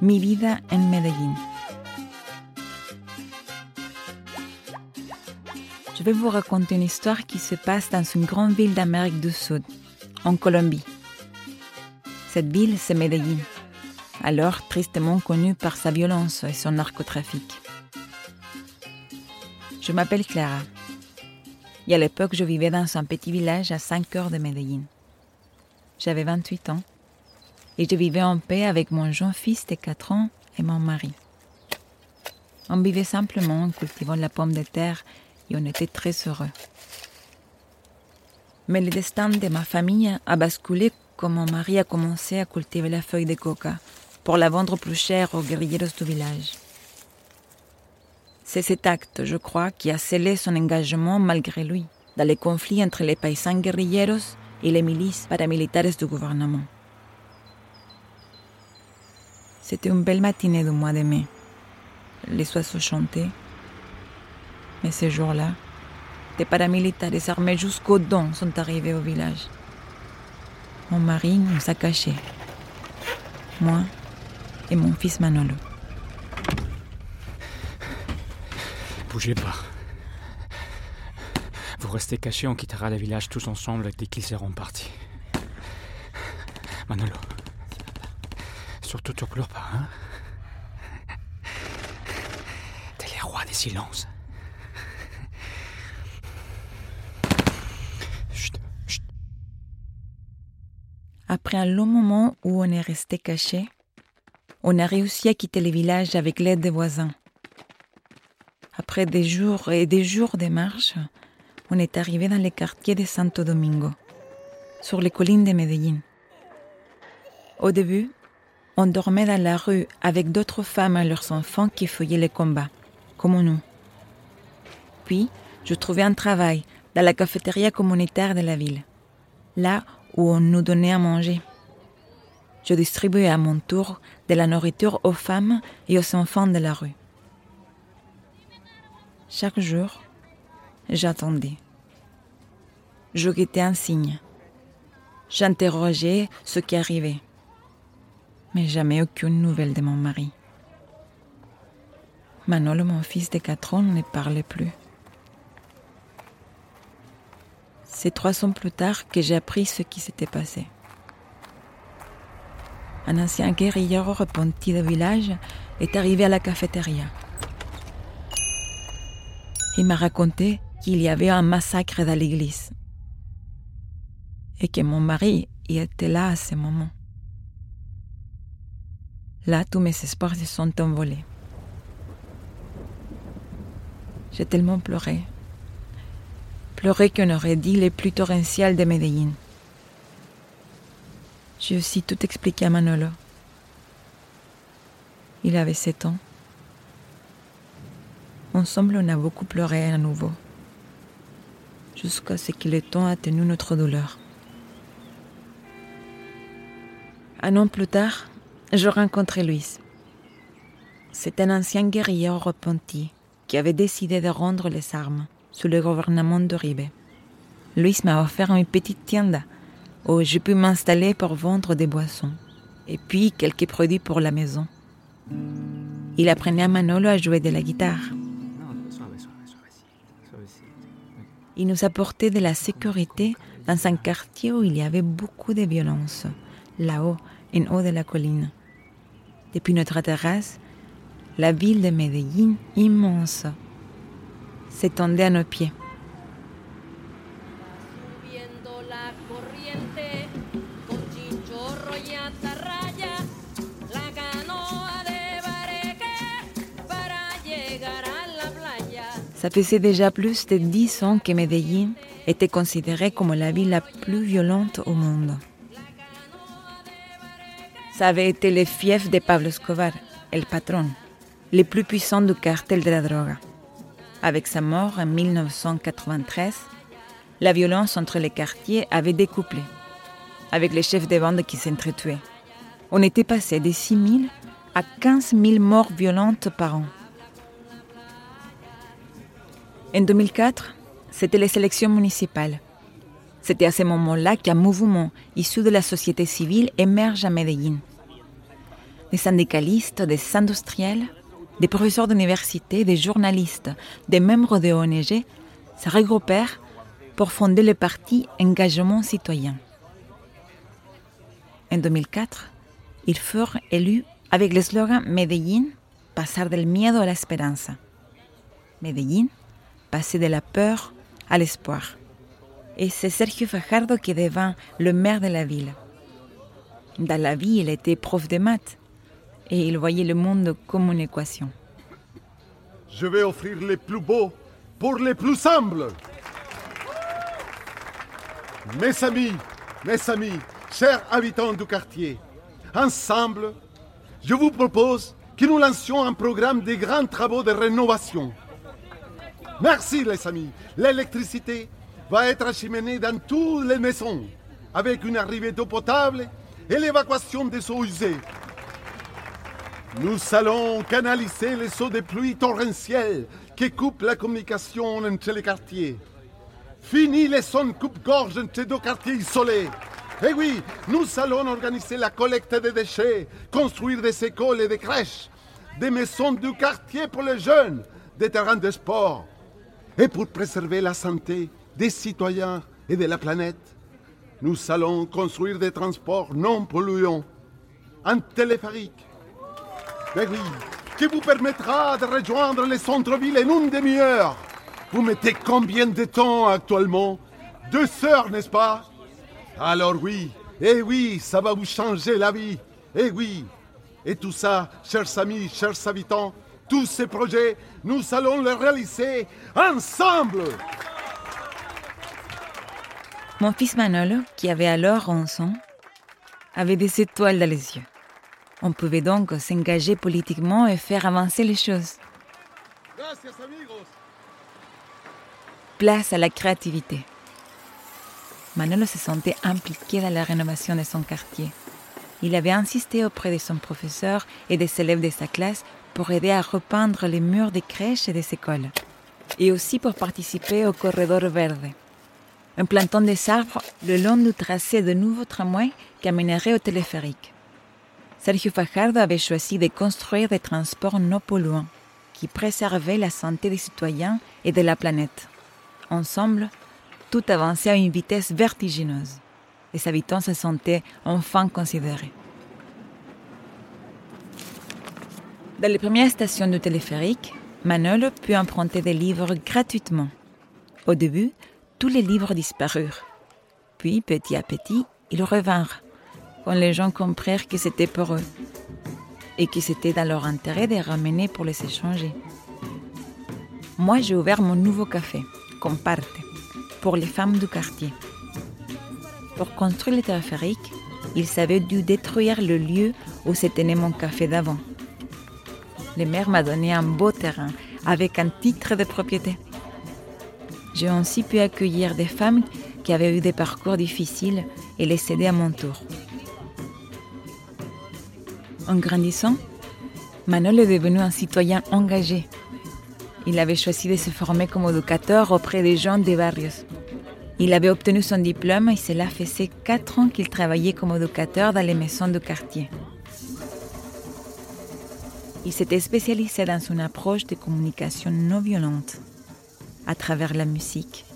Mi vida en Medellín. Je vais vous raconter une histoire qui se passe dans une grande ville d'Amérique du Sud, en Colombie. Cette ville, c'est Medellín, alors tristement connue par sa violence et son narcotrafic. Je m'appelle Clara. Et à l'époque, je vivais dans un petit village à 5 heures de Medellín. J'avais 28 ans et je vivais en paix avec mon jeune fils de 4 ans et mon mari. On vivait simplement en cultivant la pomme de terre et on était très heureux. Mais le destin de ma famille a basculé quand mon mari a commencé à cultiver la feuille de coca pour la vendre plus cher aux guerrilleros du village. C'est cet acte, je crois, qui a scellé son engagement malgré lui dans les conflits entre les paysans guerrilleros et les milices paramilitaires du gouvernement. C'était une belle matinée du mois de mai. Les oiseaux chantaient. Mais ce jour-là, des paramilitaires armés jusqu'aux dents sont arrivés au village. Mon mari nous a cachés. Moi et mon fils Manolo. Bougez pas. Vous restez cachés, on quittera le village tous ensemble dès qu'ils seront partis. Manolo. Surtout, pleures pas, hein T'es les rois des silences. Chut, chut. Après un long moment où on est resté caché, on a réussi à quitter le village avec l'aide des voisins. Après des jours et des jours de marche, on est arrivé dans le quartier de Santo Domingo, sur les collines de Medellín. Au début, on dormait dans la rue avec d'autres femmes et leurs enfants qui fouillaient les combats, comme nous. Puis, je trouvais un travail dans la cafétéria communautaire de la ville, là où on nous donnait à manger. Je distribuais à mon tour de la nourriture aux femmes et aux enfants de la rue. Chaque jour, j'attendais. Je guettais un signe. J'interrogeais ce qui arrivait mais jamais aucune nouvelle de mon mari. Manolo, mon fils de 4 ans, ne parlait plus. C'est trois ans plus tard que j'ai appris ce qui s'était passé. Un ancien guerrier repenti du village est arrivé à la cafétéria. Il m'a raconté qu'il y avait un massacre dans l'église et que mon mari y était là à ce moment. Là, tous mes espoirs se sont envolés. J'ai tellement pleuré. Pleuré qu'on aurait dit les plus torrentiales de Medellín. J'ai aussi tout expliqué à Manolo. Il avait sept ans. Ensemble, on a beaucoup pleuré à nouveau, jusqu'à ce que le temps a tenu notre douleur. Un an plus tard, je rencontrai Luis. C'est un ancien guerrier repenti qui avait décidé de rendre les armes sous le gouvernement d'Oribe. Luis m'a offert une petite tienda où je pu m'installer pour vendre des boissons et puis quelques produits pour la maison. Il apprenait à Manolo à jouer de la guitare. Il nous apportait de la sécurité dans un quartier où il y avait beaucoup de violence, là-haut, en haut de la colline. Depuis notre terrasse, la ville de Medellín, immense, s'étendait à nos pieds. Ça faisait déjà plus de dix ans que Medellín était considérée comme la ville la plus violente au monde. Ça avait été le fief de Pablo Escobar, el patron, le plus puissant du cartel de la drogue. Avec sa mort en 1993, la violence entre les quartiers avait découplé, avec les chefs de bande qui s'entretuaient. On était passé de 6 000 à 15 000 morts violentes par an. En 2004, c'était les élections municipales. C'était à ce moment-là qu'un mouvement issu de la société civile émerge à Medellín. Des syndicalistes, des industriels, des professeurs d'université, des journalistes, des membres de ONG se regroupèrent pour fonder le parti Engagement citoyen. En 2004, ils furent élus avec le slogan Medellín, pasar del miedo a la esperanza. Medellín, passer de la peur à l'espoir. Et c'est Sergio Fajardo qui devint le maire de la ville. Dans la vie, il était prof de maths et il voyait le monde comme une équation. Je vais offrir les plus beaux pour les plus humbles. Mes amis, mes amis, chers habitants du quartier, ensemble, je vous propose que nous lancions un programme de grands travaux de rénovation. Merci les amis. L'électricité va être acheminée dans toutes les maisons, avec une arrivée d'eau potable et l'évacuation des eaux usées. Nous allons canaliser les eaux de pluie torrentielles qui coupent la communication entre les quartiers. Fini les sons coupe-gorge entre deux quartiers isolés. Eh oui, nous allons organiser la collecte des déchets, construire des écoles et des crèches, des maisons du quartier pour les jeunes, des terrains de sport. Et pour préserver la santé des citoyens et de la planète, nous allons construire des transports non polluants, un téléphérique. Eh oui, qui vous permettra de rejoindre les centres-villes en une demi-heure? Vous mettez combien de temps actuellement? Deux heures, n'est-ce pas? Alors oui, eh oui, ça va vous changer la vie. Eh oui. Et tout ça, chers amis, chers habitants, tous ces projets, nous allons les réaliser ensemble. Mon fils Manolo, qui avait alors 11 ans, avait des étoiles dans les yeux. On pouvait donc s'engager politiquement et faire avancer les choses. Place à la créativité. Manolo se sentait impliqué dans la rénovation de son quartier. Il avait insisté auprès de son professeur et des élèves de sa classe pour aider à repeindre les murs des crèches et des écoles, et aussi pour participer au corridor verde, un planton des arbres le long du tracé de nouveaux tramways qui amènerait au téléphérique. Sergio Fajardo avait choisi de construire des transports non polluants qui préservaient la santé des citoyens et de la planète. Ensemble, tout avançait à une vitesse vertigineuse. Les habitants se sentaient enfin considérés. Dans les premières stations du téléphérique, Manolo put emprunter des livres gratuitement. Au début, tous les livres disparurent. Puis, petit à petit, ils revinrent quand les gens comprirent que c'était pour eux et que c'était dans leur intérêt de les ramener pour les échanger. Moi, j'ai ouvert mon nouveau café, Comparte, pour les femmes du quartier. Pour construire le téléphérique, ils avaient dû détruire le lieu où se tenait mon café d'avant. Le maire m'a donné un beau terrain avec un titre de propriété. J'ai aussi pu accueillir des femmes qui avaient eu des parcours difficiles et les aider à mon tour. En grandissant, Manol est devenu un citoyen engagé. Il avait choisi de se former comme éducateur auprès des gens des barrios. Il avait obtenu son diplôme et cela faisait quatre ans qu'il travaillait comme éducateur dans les maisons de quartier. Il s'était spécialisé dans une approche de communication non violente, à travers la musique.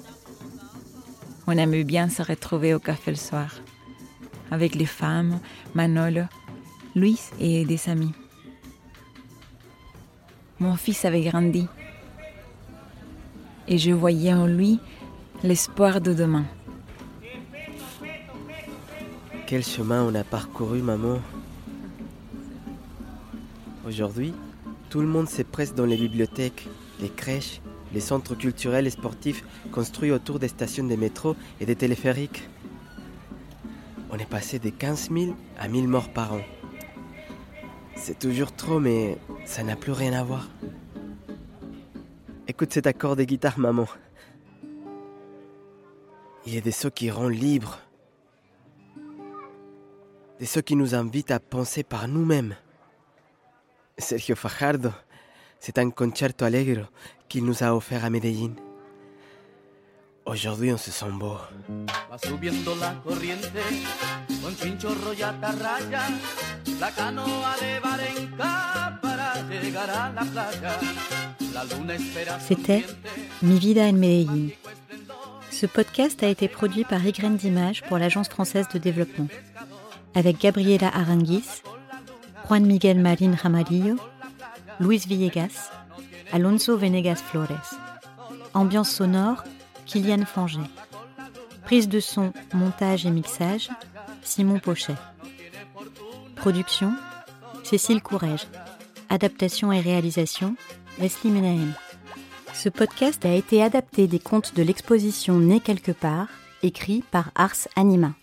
On aimait bien se retrouver au café le soir, avec les femmes, Manolo, Luis et des amis. Mon fils avait grandi et je voyais en lui l'espoir de demain. Quel chemin on a parcouru, maman Aujourd'hui, tout le monde s'est dans les bibliothèques, les crèches, les centres culturels et sportifs construits autour des stations de métro et des téléphériques. On est passé de 15 000 à 1000 morts par an. C'est toujours trop, mais ça n'a plus rien à voir. Écoute cet accord de guitare, maman. Il y a des qui rendent libres. Des sons qui nous invitent à penser par nous-mêmes. Sergio Fajardo, c'est un concerto allegro qu'il nous a offert à Medellín. Aujourd'hui, on se sent beau. C'était Mi vida en Medellín. Ce podcast a été produit par Ygraine d'Images pour l'Agence française de développement, avec Gabriela Aranguis, Juan Miguel Marín Ramalillo, Luis Villegas, Alonso Venegas Flores. Ambiance sonore, Kylian Fanget. Prise de son, montage et mixage, Simon Pochet. Production, Cécile Courrèges. Adaptation et réalisation, Leslie Menahem. Ce podcast a été adapté des contes de l'exposition Né quelque part, écrit par Ars Anima.